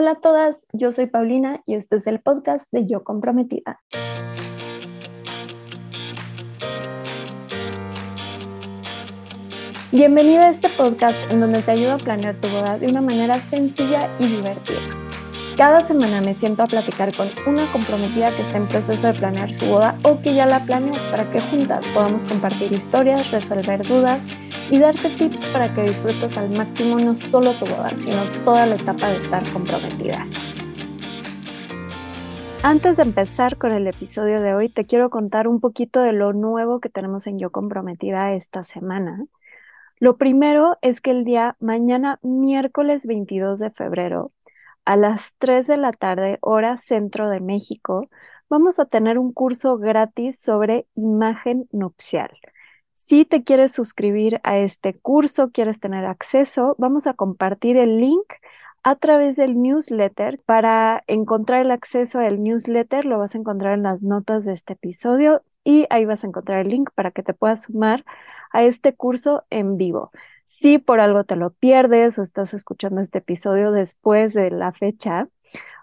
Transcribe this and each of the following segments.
Hola a todas, yo soy Paulina y este es el podcast de Yo Comprometida. Bienvenida a este podcast en donde te ayudo a planear tu boda de una manera sencilla y divertida. Cada semana me siento a platicar con una comprometida que está en proceso de planear su boda o que ya la planeó para que juntas podamos compartir historias, resolver dudas y darte tips para que disfrutes al máximo no solo tu boda, sino toda la etapa de estar comprometida. Antes de empezar con el episodio de hoy, te quiero contar un poquito de lo nuevo que tenemos en Yo Comprometida esta semana. Lo primero es que el día mañana, miércoles 22 de febrero, a las 3 de la tarde, hora centro de México, vamos a tener un curso gratis sobre imagen nupcial. Si te quieres suscribir a este curso, quieres tener acceso, vamos a compartir el link a través del newsletter. Para encontrar el acceso al newsletter, lo vas a encontrar en las notas de este episodio y ahí vas a encontrar el link para que te puedas sumar a este curso en vivo. Si por algo te lo pierdes o estás escuchando este episodio después de la fecha,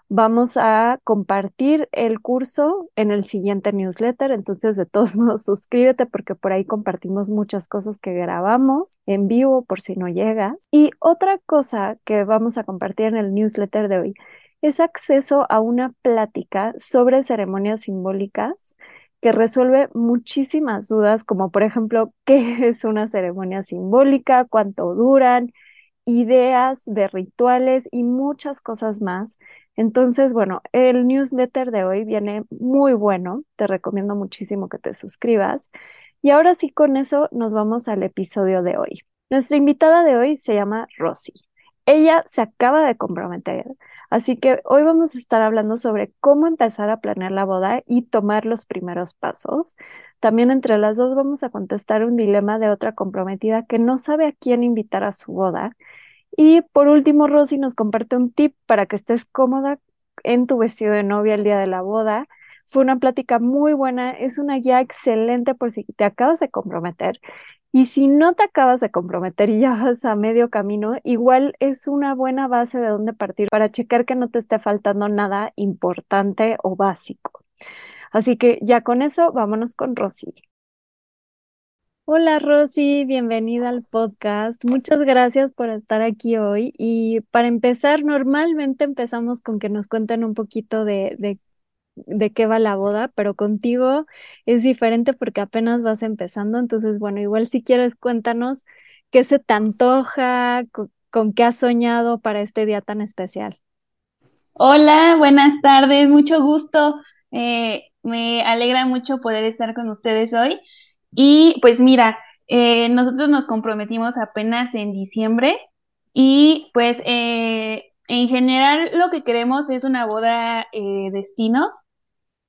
Vamos a compartir el curso en el siguiente newsletter, entonces de todos modos suscríbete porque por ahí compartimos muchas cosas que grabamos en vivo por si no llegas. Y otra cosa que vamos a compartir en el newsletter de hoy es acceso a una plática sobre ceremonias simbólicas que resuelve muchísimas dudas, como por ejemplo, ¿qué es una ceremonia simbólica? ¿Cuánto duran? Ideas de rituales y muchas cosas más entonces, bueno, el newsletter de hoy viene muy bueno, te recomiendo muchísimo que te suscribas. Y ahora sí, con eso nos vamos al episodio de hoy. Nuestra invitada de hoy se llama Rosy. Ella se acaba de comprometer, así que hoy vamos a estar hablando sobre cómo empezar a planear la boda y tomar los primeros pasos. También entre las dos vamos a contestar un dilema de otra comprometida que no sabe a quién invitar a su boda y por último, Rosy nos comparte un tip para que estés cómoda en tu vestido de novia el día de la boda. Fue una plática muy buena, es una guía excelente por si te acabas de comprometer. Y si no te acabas de comprometer y ya vas a medio camino, igual es una buena base de dónde partir para checar que no te esté faltando nada importante o básico. Así que ya con eso, vámonos con Rosy. Hola Rosy, bienvenida al podcast. Muchas gracias por estar aquí hoy. Y para empezar, normalmente empezamos con que nos cuenten un poquito de, de, de qué va la boda, pero contigo es diferente porque apenas vas empezando. Entonces, bueno, igual si quieres cuéntanos qué se te antoja, con, qué has soñado para este día tan especial. Hola, buenas tardes, mucho gusto. Eh, me alegra mucho poder estar con ustedes hoy. Y pues mira, eh, nosotros nos comprometimos apenas en diciembre y pues eh, en general lo que queremos es una boda eh, destino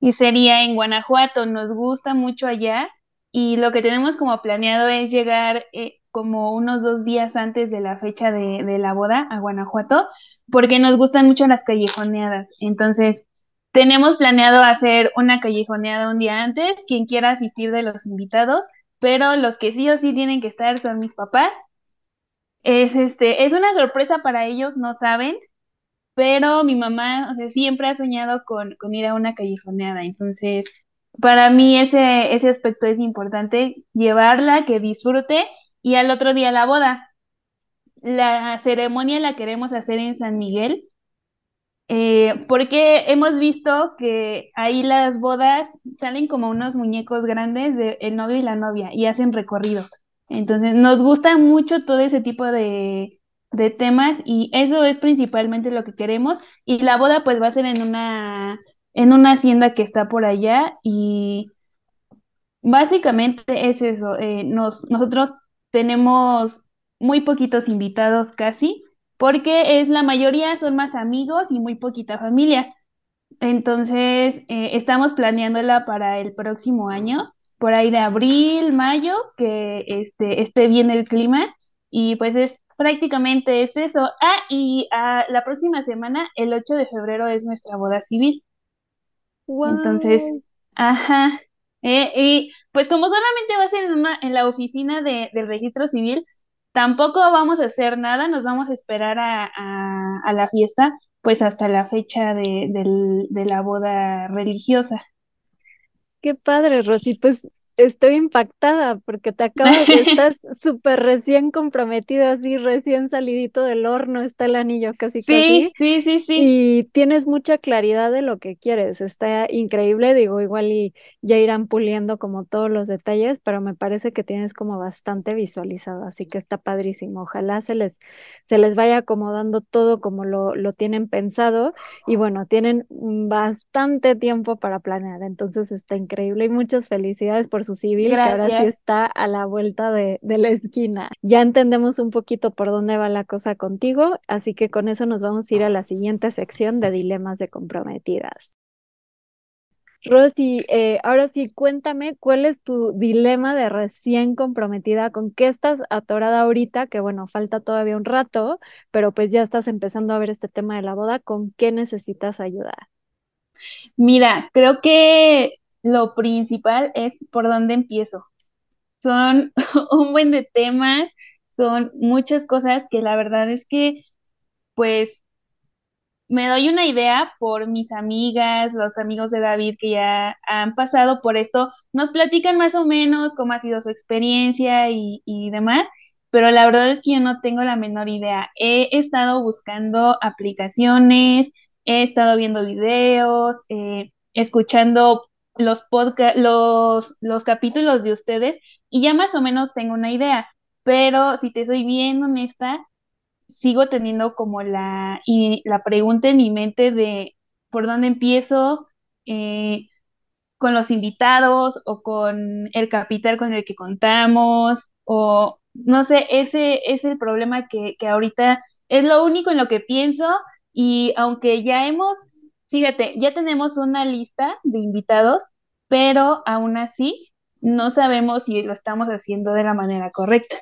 y sería en Guanajuato. Nos gusta mucho allá y lo que tenemos como planeado es llegar como unos dos días antes de la fecha de, de la boda a Guanajuato porque nos gustan mucho las callejoneadas. Entonces, tenemos planeado hacer una callejoneada un día antes, quien quiera asistir de los invitados, pero los que sí o sí tienen que estar son mis papás. Es este, es una sorpresa para ellos, no saben, pero mi mamá, siempre ha soñado con, con ir a una callejoneada, entonces para mí ese, ese aspecto es importante, llevarla, que disfrute y al otro día la boda. La ceremonia la queremos hacer en San Miguel, eh, porque hemos visto que ahí las bodas salen como unos muñecos grandes del el novio y la novia y hacen recorrido. Entonces nos gusta mucho todo ese tipo de, de temas y eso es principalmente lo que queremos. Y la boda pues va a ser en una, en una hacienda que está por allá y básicamente es eso. Eh, nos, nosotros tenemos muy poquitos invitados casi porque es la mayoría son más amigos y muy poquita familia. Entonces, eh, estamos planeándola para el próximo año, por ahí de abril, mayo, que este, esté bien el clima y pues es prácticamente es eso. Ah, y ah, la próxima semana, el 8 de febrero, es nuestra boda civil. Entonces, ajá. Eh, y pues como solamente va a ser en, en la oficina de, del registro civil, Tampoco vamos a hacer nada, nos vamos a esperar a, la fiesta pues hasta la fecha de, de la boda religiosa. Qué padre, Rosy. Pues estoy impactada porque te acabas de estar súper recién comprometida, así recién salidito del horno está el anillo casi sí, Sí, sí, sí. Y tienes mucha claridad de lo que quieres. Está increíble, digo, igual y ya irán puliendo como todos los detalles, pero me parece que tienes como bastante visualizado, así que está padrísimo. Ojalá se les, se les vaya acomodando todo como lo, lo tienen pensado y bueno, tienen bastante tiempo para planear, entonces está increíble y muchas felicidades por su civil, que ahora sí está a la vuelta de, de la esquina. Ya entendemos un poquito por dónde va la cosa contigo, así que con eso nos vamos a ir a la siguiente sección de dilemas de comprometidas. Rosy, eh, ahora sí, cuéntame cuál es tu dilema de recién comprometida, con qué estás atorada ahorita, que bueno, falta todavía un rato, pero pues ya estás empezando a ver este tema de la boda, ¿con qué necesitas ayudar? Mira, creo que lo principal es por dónde empiezo. Son un buen de temas, son muchas cosas que la verdad es que, pues, me doy una idea por mis amigas, los amigos de David que ya han pasado por esto, nos platican más o menos cómo ha sido su experiencia y, demás, pero la verdad es que yo no tengo la menor idea. He estado buscando aplicaciones, he estado viendo videos, eh, escuchando los, los, los capítulos de ustedes y ya más o menos tengo una idea, pero si te soy bien honesta, sigo teniendo como la, y la pregunta en mi mente de por dónde empiezo eh, con los invitados o con el capital con el que contamos o no sé, ese es el problema que, que ahorita es lo único en lo que pienso y aunque ya hemos, fíjate, ya tenemos una lista de invitados, pero aún así no sabemos si lo estamos haciendo de la manera correcta.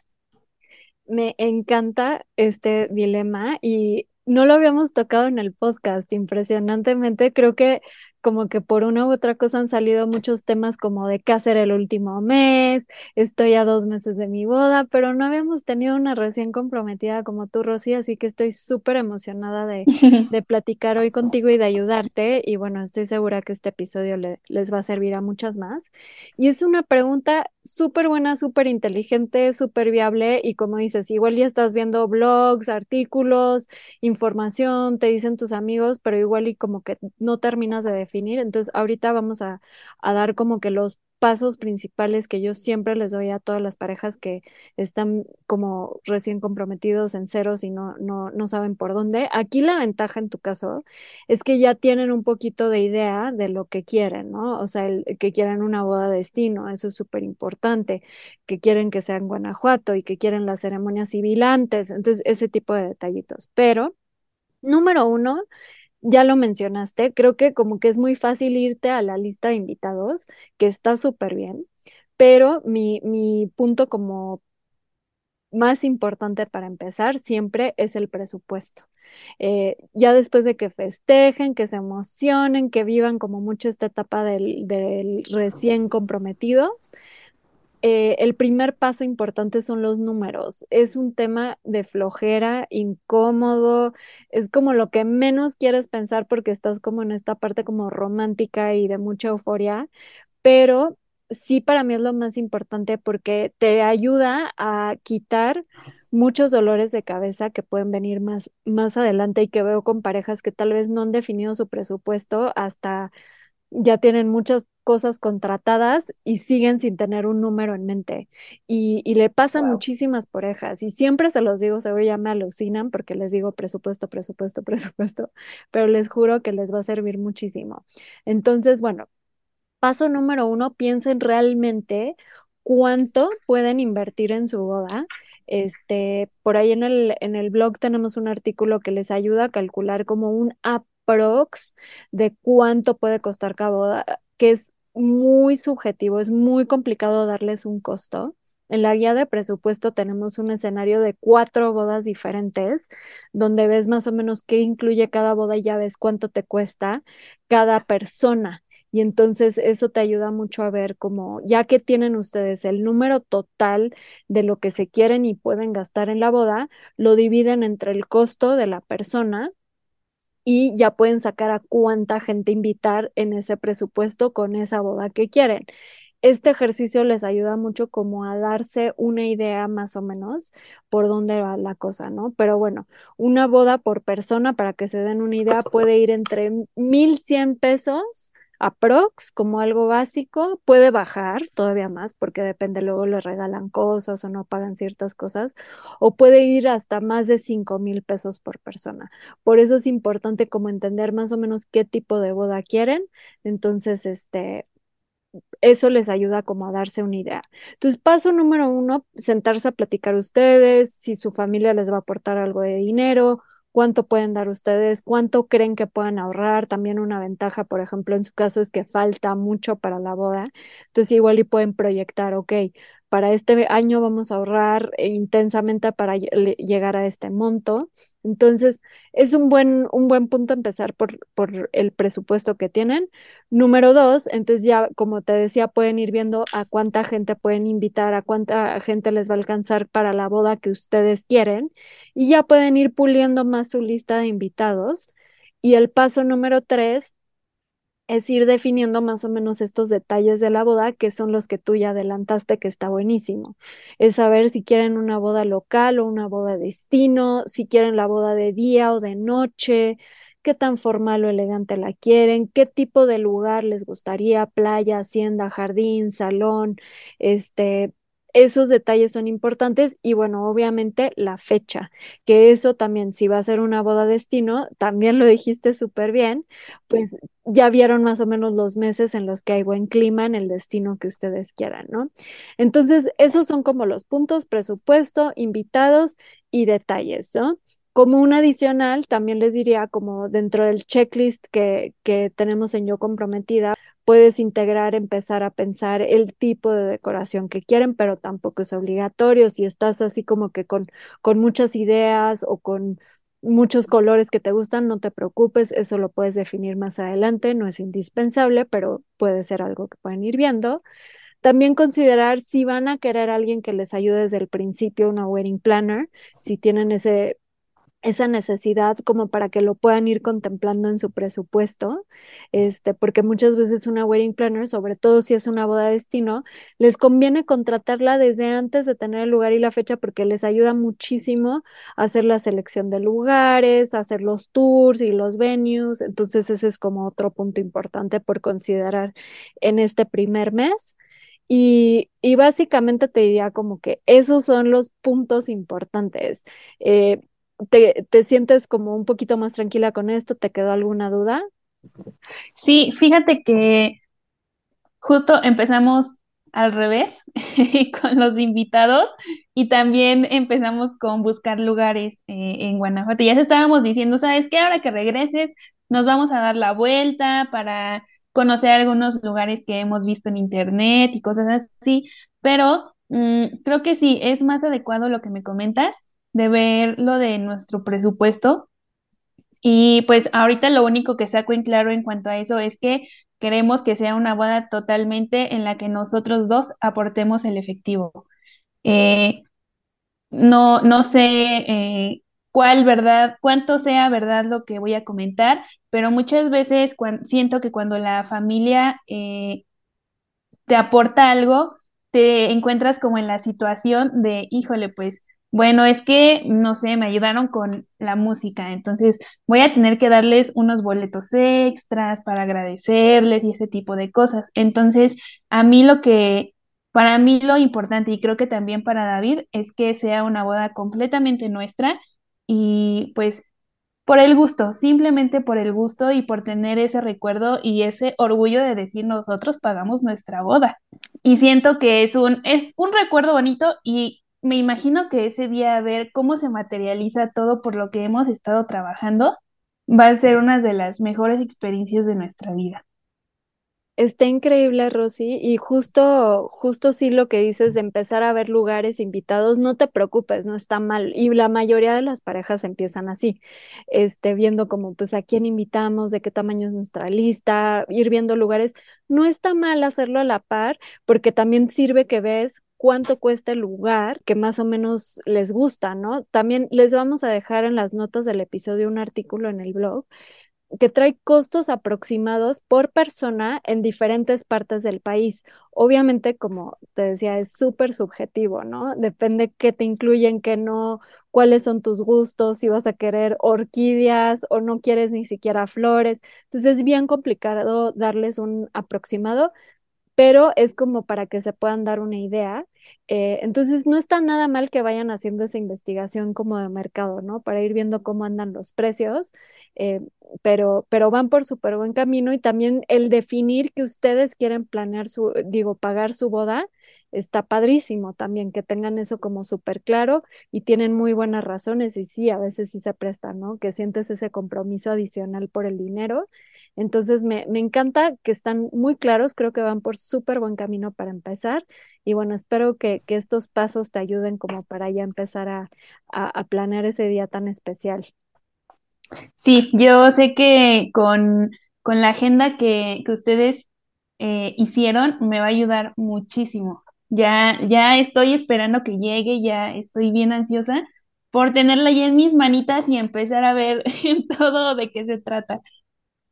Me encanta este dilema y no lo habíamos tocado en el podcast, impresionantemente. Creo que como que por una u otra cosa han salido muchos temas como de qué hacer el último mes, estoy a dos meses de mi boda, pero no habíamos tenido una recién comprometida como tú, Rosy, así que estoy súper emocionada de, de, platicar hoy contigo y de ayudarte. Y bueno, estoy segura que este episodio les va a servir a muchas más. Y es una pregunta súper buena, súper inteligente, súper viable y como dices, igual ya estás viendo blogs, artículos, información, te dicen tus amigos, pero igual y como que no terminas de definir entonces, ahorita vamos a, dar como que los pasos principales que yo siempre les doy a todas las parejas que están como recién comprometidos en ceros y no, no, no saben por dónde. Aquí la ventaja en tu caso es que ya tienen un poquito de idea de lo que quieren, ¿no? O sea, el, que quieren una boda de destino, eso es súper importante, que quieren que sea en Guanajuato y que quieren la ceremonia civil antes, entonces ese tipo de detallitos. Pero, número uno, ya lo mencionaste, creo que como que es muy fácil irte a la lista de invitados, que está súper bien, pero mi, mi punto como más importante para empezar siempre es el presupuesto. Eh, ya después de que festejen, que se emocionen, que vivan como mucho esta etapa del, del recién comprometidos, eh, el primer paso importante son los números. Es un tema de flojera, incómodo, es como lo que menos quieres pensar porque estás como en esta parte como romántica y de mucha euforia, pero sí para mí es lo más importante porque te ayuda a quitar muchos dolores de cabeza que pueden venir más, más adelante y que veo con parejas que tal vez no han definido su presupuesto hasta ya tienen muchas cosas contratadas y siguen sin tener un número en mente. Y, le pasan muchísimas parejas y siempre se los digo, seguro ya me alucinan porque les digo presupuesto, presupuesto, presupuesto, pero les juro que les va a servir muchísimo. Entonces, bueno, paso número uno, piensen realmente cuánto pueden invertir en su boda. Este, por ahí en el, en el blog tenemos un artículo que les ayuda a calcular como un aprox de cuánto puede costar cada boda, que es muy subjetivo, es muy complicado darles un costo. En la guía de presupuesto tenemos un escenario de cuatro bodas diferentes, donde ves más o menos qué incluye cada boda y ya ves cuánto te cuesta cada persona. Y entonces eso te ayuda mucho a ver cómo, ya que tienen ustedes el número total de lo que se quieren y pueden gastar en la boda, lo dividen entre el costo de la persona y ya pueden sacar a cuánta gente invitar en ese presupuesto con esa boda que quieren. Este ejercicio les ayuda mucho como a darse una idea más o menos por dónde va la cosa, ¿no? Pero bueno, una boda por persona, para que se den una idea, puede ir entre 1.100 pesos aprox como algo básico, puede bajar todavía más porque depende, luego le regalan cosas o no pagan ciertas cosas, o puede ir hasta más de 5 mil pesos por persona. Por eso es importante como entender más o menos qué tipo de boda quieren. Entonces, este, eso les ayuda como a darse una idea. Entonces, paso número uno, sentarse a platicar ustedes, si su familia les va a aportar algo de dinero cuánto pueden dar ustedes, cuánto creen que puedan ahorrar. También una ventaja, por ejemplo, en su caso es que falta mucho para la boda. Entonces igual y pueden proyectar, ok, para este año vamos a ahorrar intensamente para llegar a este monto. Entonces, es un buen, un buen punto empezar por, por el presupuesto que tienen. Número dos, entonces ya, como te decía, pueden ir viendo a cuánta gente pueden invitar, a cuánta gente les va a alcanzar para la boda que ustedes quieren y ya pueden ir puliendo más su lista de invitados. Y el paso número tres es ir definiendo más o menos estos detalles de la boda, que son los que tú ya adelantaste, que está buenísimo. Es saber si quieren una boda local o una boda de destino, si quieren la boda de día o de noche, qué tan formal o elegante la quieren, qué tipo de lugar les gustaría, playa, hacienda, jardín, salón, este, esos detalles son importantes y bueno, obviamente la fecha, que eso también, si va a ser una boda destino, también lo dijiste súper bien, pues ya vieron más o menos los meses en los que hay buen clima en el destino que ustedes quieran, ¿no? Entonces, esos son como los puntos, presupuesto, invitados y detalles, ¿no? Como un adicional, también les diría, como dentro del checklist que, que tenemos en Yo Comprometida, puedes integrar, empezar a pensar el tipo de decoración que quieren, pero tampoco es obligatorio. Si estás así como que con, con muchas ideas o con muchos colores que te gustan, no te preocupes, eso lo puedes definir más adelante, no es indispensable, pero puede ser algo que pueden ir viendo. También considerar si van a querer alguien que les ayude desde el principio, una wedding planner, si tienen ese esa necesidad como para que lo puedan ir contemplando en su presupuesto, este, porque muchas veces una wedding planner, sobre todo si es una boda de destino, les conviene contratarla desde antes de tener el lugar y la fecha porque les ayuda muchísimo a hacer la selección de lugares, a hacer los tours y los venues, entonces ese es como otro punto importante por considerar en este primer mes. Y, y, básicamente te diría como que esos son los puntos importantes. Eh, ¿Te, te sientes como un poquito más tranquila con esto? ¿Te quedó alguna duda? Sí, fíjate que justo empezamos al revés con los invitados y también empezamos con buscar lugares eh, en Guanajuato. Ya estábamos diciendo, ¿sabes qué? Ahora que regreses, nos vamos a dar la vuelta para conocer algunos lugares que hemos visto en internet y cosas así, pero mm, creo que sí, es más adecuado lo que me comentas de ver lo de nuestro presupuesto. Y pues ahorita lo único que saco en claro en cuanto a eso es que queremos que sea una boda totalmente en la que nosotros dos aportemos el efectivo. Eh, no, no sé eh, cuál verdad, cuánto sea verdad lo que voy a comentar, pero muchas veces siento que cuando la familia eh, te aporta algo, te encuentras como en la situación de, híjole, pues bueno, es que, no sé, me ayudaron con la música, entonces voy a tener que darles unos boletos extras para agradecerles y ese tipo de cosas. Entonces, a mí lo que, para mí lo importante y creo que también para David es que sea una boda completamente nuestra y pues por el gusto, simplemente por el gusto y por tener ese recuerdo y ese orgullo de decir nosotros pagamos nuestra boda. Y siento que es un, es un recuerdo bonito y me imagino que ese día a ver cómo se materializa todo por lo que hemos estado trabajando va a ser una de las mejores experiencias de nuestra vida. Está increíble, Rosy, y justo, justo sí lo que dices de empezar a ver lugares invitados, no te preocupes, no está mal. Y la mayoría de las parejas empiezan así, este, viendo como, pues, a quién invitamos, de qué tamaño es nuestra lista, ir viendo lugares. No está mal hacerlo a la par, porque también sirve que ves cuánto cuesta el lugar que más o menos les gusta, ¿no? También les vamos a dejar en las notas del episodio un artículo en el blog que trae costos aproximados por persona en diferentes partes del país. Obviamente, como te decía, es súper subjetivo, ¿no? Depende qué te incluyen, qué no, cuáles son tus gustos, si vas a querer orquídeas o no quieres ni siquiera flores. Entonces es bien complicado darles un aproximado, pero es como para que se puedan dar una idea. Eh, entonces, no está nada mal que vayan haciendo esa investigación como de mercado, ¿no? Para ir viendo cómo andan los precios, eh, pero, pero van por súper buen camino y también el definir que ustedes quieren planear su, digo, pagar su boda, está padrísimo también que tengan eso como súper claro y tienen muy buenas razones y sí, a veces sí se prestan, ¿no? Que sientes ese compromiso adicional por el dinero. Entonces me, me encanta que están muy claros, creo que van por súper buen camino para empezar y bueno, espero que, que, estos pasos te ayuden como para ya empezar a, a, planear ese día tan especial. Sí, yo sé que con, con la agenda que, que ustedes eh, hicieron me va a ayudar muchísimo. Ya, ya estoy esperando que llegue, ya estoy bien ansiosa por tenerla ya en mis manitas y empezar a ver todo de qué se trata.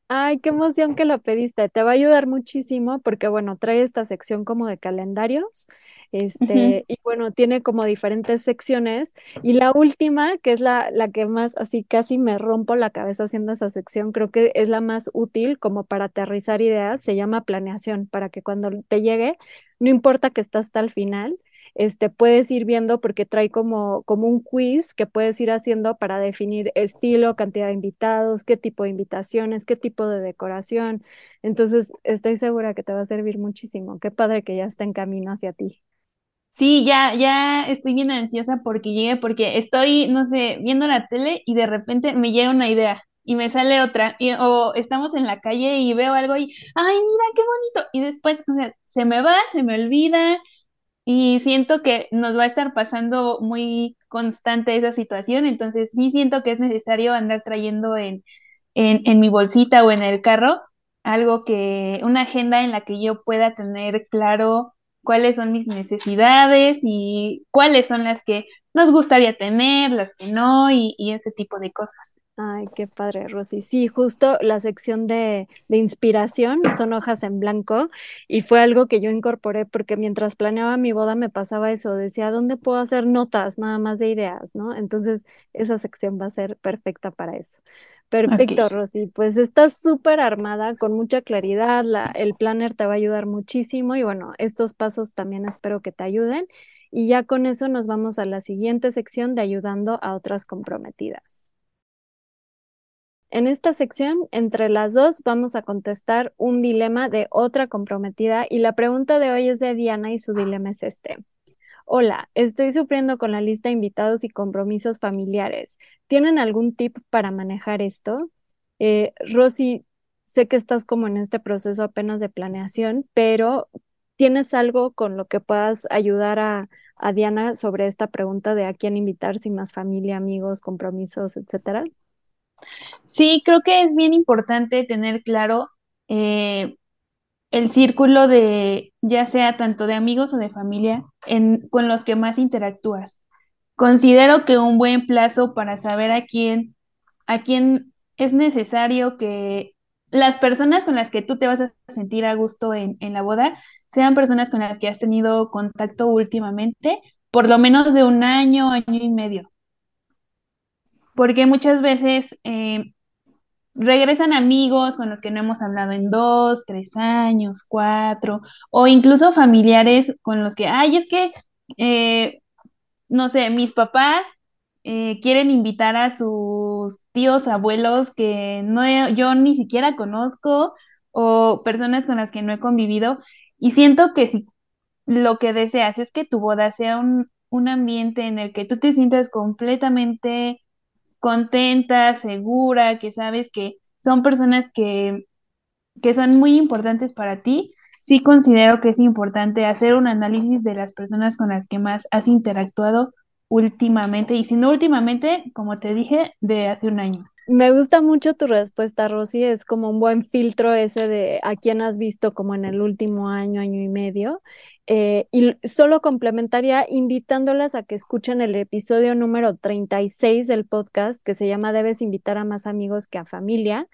Ay, qué emoción que lo pediste. Te va a ayudar muchísimo porque, bueno, trae esta sección como de calendarios, este, y bueno, tiene como diferentes secciones. Y la última, que es la, la que más así casi me rompo la cabeza haciendo esa sección, creo que es la más útil como para aterrizar ideas, se llama planeación, para que cuando te llegue, no importa que estás hasta el final, este, puedes ir viendo porque trae como, como un quiz que puedes ir haciendo para definir estilo, cantidad de invitados, qué tipo de invitaciones, qué tipo de decoración. Entonces, estoy segura que te va a servir muchísimo. Qué padre que ya está en camino hacia ti. Sí, ya, ya estoy bien ansiosa porque llegue, porque estoy, no sé, viendo la tele y de repente me llega una idea y me sale otra, y, o estamos en la calle y veo algo y, ay, mira, qué bonito, y después, o sea, se me va, se me olvida, y siento que nos va a estar pasando muy constante esa situación, entonces sí siento que es necesario andar trayendo en, en, mi bolsita o en el carro algo que, una agenda en la que yo pueda tener claro cuáles son mis necesidades y cuáles son las que nos gustaría tener, las que no y, ese tipo de cosas. Ay, qué padre, Rosy. Sí, justo la sección de, de, inspiración son hojas en blanco y fue algo que yo incorporé porque mientras planeaba mi boda me pasaba eso, decía, ¿dónde puedo hacer notas nada más de ideas, no? Entonces, esa sección va a ser perfecta para eso. Perfecto, Rosy. Pues estás súper armada, con mucha claridad, la, el planner te va a ayudar muchísimo y bueno, estos pasos también espero que te ayuden. Y ya con eso nos vamos a la siguiente sección de ayudando a otras comprometidas. En esta sección, entre las dos, vamos a contestar un dilema de otra comprometida y la pregunta de hoy es de Diana y su dilema es este. Hola, estoy sufriendo con la lista de invitados y compromisos familiares. ¿Tienen algún tip para manejar esto? Eh, Rosy, sé que estás como en este proceso apenas de planeación, pero ¿tienes algo con lo que puedas ayudar a, Diana sobre esta pregunta de a quién invitar, sin más familia, amigos, compromisos, etcétera? Sí, creo que es bien importante tener claro eh, el círculo de, ya sea tanto de amigos o de familia, con los que más interactúas. Considero que un buen plazo para saber a quién, a quién es necesario que las personas con las que tú te vas a sentir a gusto en, en la boda sean personas con las que has tenido contacto últimamente, por lo menos de un año, año y medio porque muchas veces eh, regresan amigos con los que no hemos hablado en dos, tres años, cuatro, o incluso familiares con los que, ay, es que, eh, no sé, mis papás eh, quieren invitar a sus tíos, abuelos que no yo ni siquiera conozco, o personas con las que no he convivido, y siento que si lo que deseas es que tu boda sea un, un ambiente en el que tú te sientas completamente contenta, segura, que sabes que son personas que, que son muy importantes para ti, sí considero que es importante hacer un análisis de las personas con las que más has interactuado últimamente, y si no últimamente, como te dije, de hace un año. Me gusta mucho tu respuesta, Rosy. Es como un buen filtro ese de a quién has visto como en el último año, año y medio. Eh, y solo complementaría invitándolas a que escuchen el episodio número 36 del podcast que se llama Debes invitar a más amigos que a familia,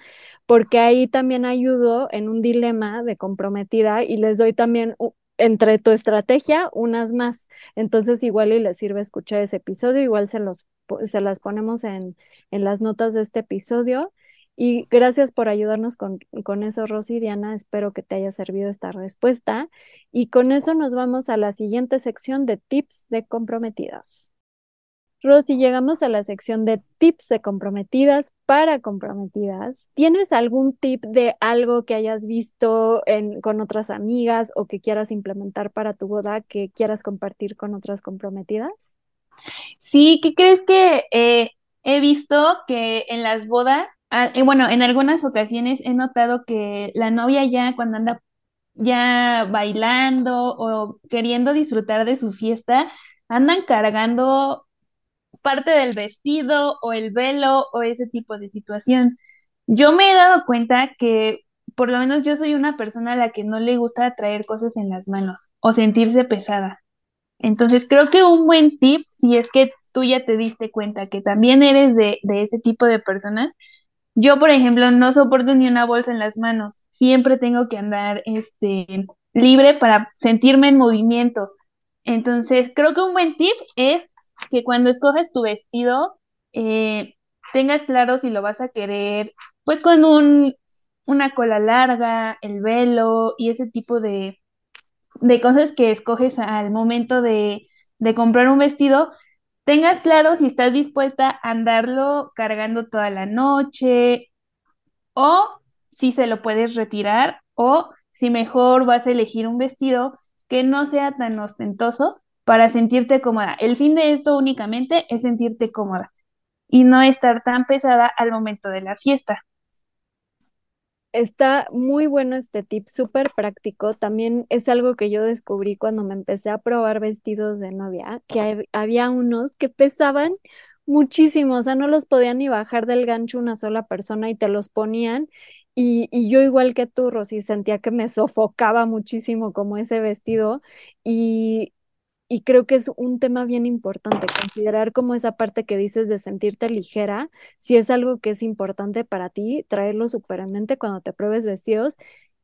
porque ahí también ayudo en un dilema de comprometida y les doy también entre tu estrategia unas más. Entonces igual y les sirve escuchar ese episodio, igual se los se las ponemos en, en las notas de este episodio. Y gracias por ayudarnos con, con, eso, Rosy y Diana. Espero que te haya servido esta respuesta. Y con eso nos vamos a la siguiente sección de tips de comprometidas. Rosy, llegamos a la sección de tips de comprometidas para comprometidas. ¿Tienes algún tip de algo que hayas visto en, con otras amigas o que quieras implementar para tu boda que quieras compartir con otras comprometidas? Sí, ¿qué crees que eh, he visto que en las bodas, ah, bueno, en algunas ocasiones he notado que la novia ya cuando anda ya bailando o queriendo disfrutar de su fiesta, andan cargando parte del vestido o el velo o ese tipo de situación. Yo me he dado cuenta que por lo menos yo soy una persona a la que no le gusta traer cosas en las manos o sentirse pesada. Entonces creo que un buen tip, si es que tú ya te diste cuenta que también eres de, de ese tipo de personas, yo, por ejemplo, no soporto ni una bolsa en las manos. Siempre tengo que andar este, libre para sentirme en movimiento. Entonces, creo que un buen tip es que cuando escoges tu vestido, eh, tengas claro si lo vas a querer, pues con un, una cola larga, el velo y ese tipo de, de cosas que escoges al momento de, de comprar un vestido, tengas claro si estás dispuesta a andarlo cargando toda la noche o si se lo puedes retirar o si mejor vas a elegir un vestido que no sea tan ostentoso para sentirte cómoda. El fin de esto únicamente es sentirte cómoda y no estar tan pesada al momento de la fiesta. Está muy bueno este tip, súper práctico. También es algo que yo descubrí cuando me empecé a probar vestidos de novia, que había unos que pesaban muchísimo, o sea, no los podían ni bajar del gancho una sola persona y te los ponían. Y, y yo igual que tú, Rosy, sentía que me sofocaba muchísimo como ese vestido y, y creo que es un tema bien importante, considerar como esa parte que dices de sentirte ligera, si es algo que es importante para ti, traerlo súper en mente cuando te pruebes vestidos.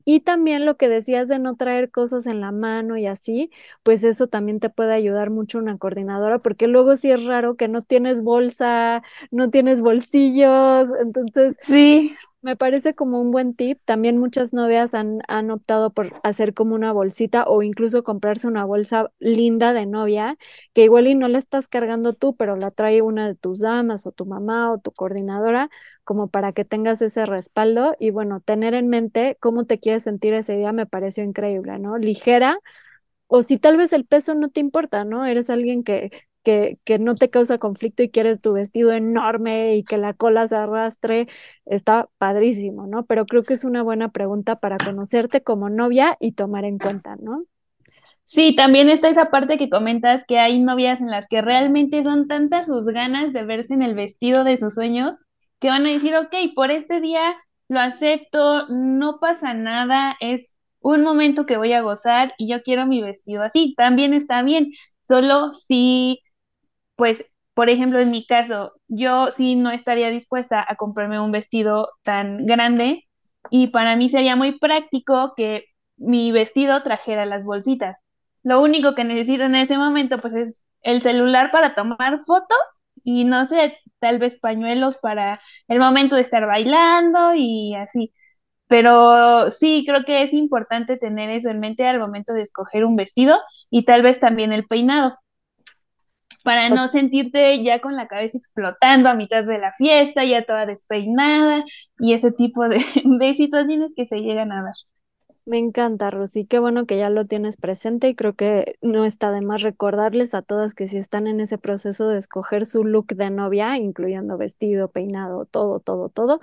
Y también lo que decías de no traer cosas en la mano y así, pues eso también te puede ayudar mucho una coordinadora, porque luego sí es raro que no tienes bolsa, no tienes bolsillos, entonces sí. Me parece como un buen tip. También muchas novias han, han optado por hacer como una bolsita o incluso comprarse una bolsa linda de novia, que igual y no la estás cargando tú, pero la trae una de tus damas o tu mamá o tu coordinadora, como para que tengas ese respaldo. Y bueno, tener en mente cómo te quieres sentir ese día me pareció increíble, ¿no? Ligera, o si tal vez el peso no te importa, ¿no? Eres alguien que que, no te causa conflicto y quieres tu vestido enorme y que la cola se arrastre, está padrísimo, ¿no? Pero creo que es una buena pregunta para conocerte como novia y tomar en cuenta, ¿no? Sí, también está esa parte que comentas que hay novias en las que realmente son tantas sus ganas de verse en el vestido de sus sueños que van a decir, ok, por este día lo acepto, no pasa nada, es un momento que voy a gozar y yo quiero mi vestido así, también está bien, solo si pues, por ejemplo, en mi caso, yo sí no estaría dispuesta a comprarme un vestido tan grande y para mí sería muy práctico que mi vestido trajera las bolsitas. Lo único que necesito en ese momento, pues, es el celular para tomar fotos y no sé, tal vez pañuelos para el momento de estar bailando y así. Pero sí, creo que es importante tener eso en mente al momento de escoger un vestido y tal vez también el peinado para no sentirte ya con la cabeza explotando a mitad de la fiesta, ya toda despeinada y ese tipo de, situaciones que se llegan a dar. Me encanta, Rosy. Qué bueno que ya lo tienes presente y creo que no está de más recordarles a todas que si están en ese proceso de escoger su look de novia, incluyendo vestido, peinado, todo, todo, todo,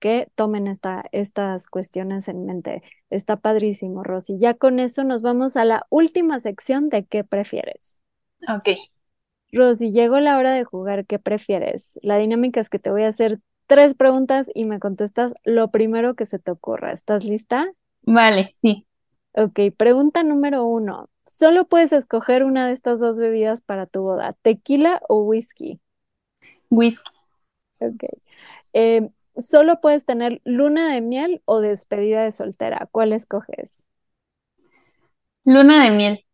que tomen esta, estas cuestiones en mente. Está padrísimo, Rosy. Ya con eso nos vamos a la última sección de qué prefieres. Ok. Rosy, llegó la hora de jugar, ¿qué prefieres? La dinámica es que te voy a hacer tres preguntas y me contestas lo primero que se te ocurra. ¿Estás lista? Vale, sí. Ok, pregunta número uno. Solo puedes escoger una de estas dos bebidas para tu boda, tequila o whisky. Whisky. Ok. Eh, solo puedes tener luna de miel o despedida de soltera. ¿Cuál escoges? Luna de miel.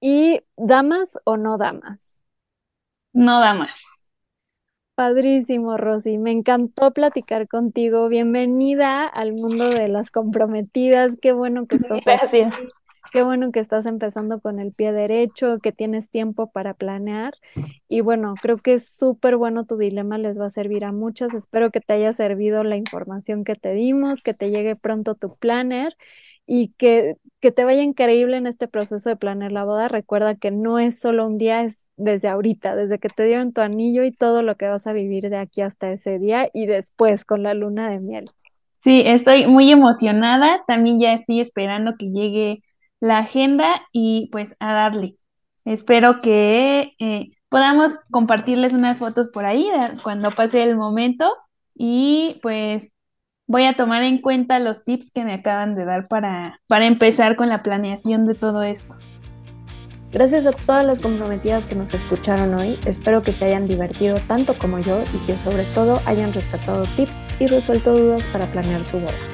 ¿Y damas o no damas? No damas. Padrísimo, Rosy. Me encantó platicar contigo. Bienvenida al mundo de las comprometidas. Qué bueno que estás Gracias. aquí. Qué bueno que estás empezando con el pie derecho, que tienes tiempo para planear. Y bueno, creo que es súper bueno tu dilema, les va a servir a muchas. Espero que te haya servido la información que te dimos, que te llegue pronto tu planner y que, que te vaya increíble en este proceso de planear la boda. Recuerda que no es solo un día, es desde ahorita, desde que te dieron tu anillo y todo lo que vas a vivir de aquí hasta ese día y después con la luna de miel. Sí, estoy muy emocionada. También ya estoy esperando que llegue la agenda y pues a darle. Espero que eh, podamos compartirles unas fotos por ahí cuando pase el momento y pues voy a tomar en cuenta los tips que me acaban de dar para, para empezar con la planeación de todo esto. Gracias a todas las comprometidas que nos escucharon hoy, espero que se hayan divertido tanto como yo y que sobre todo hayan rescatado tips y resuelto dudas para planear su boda.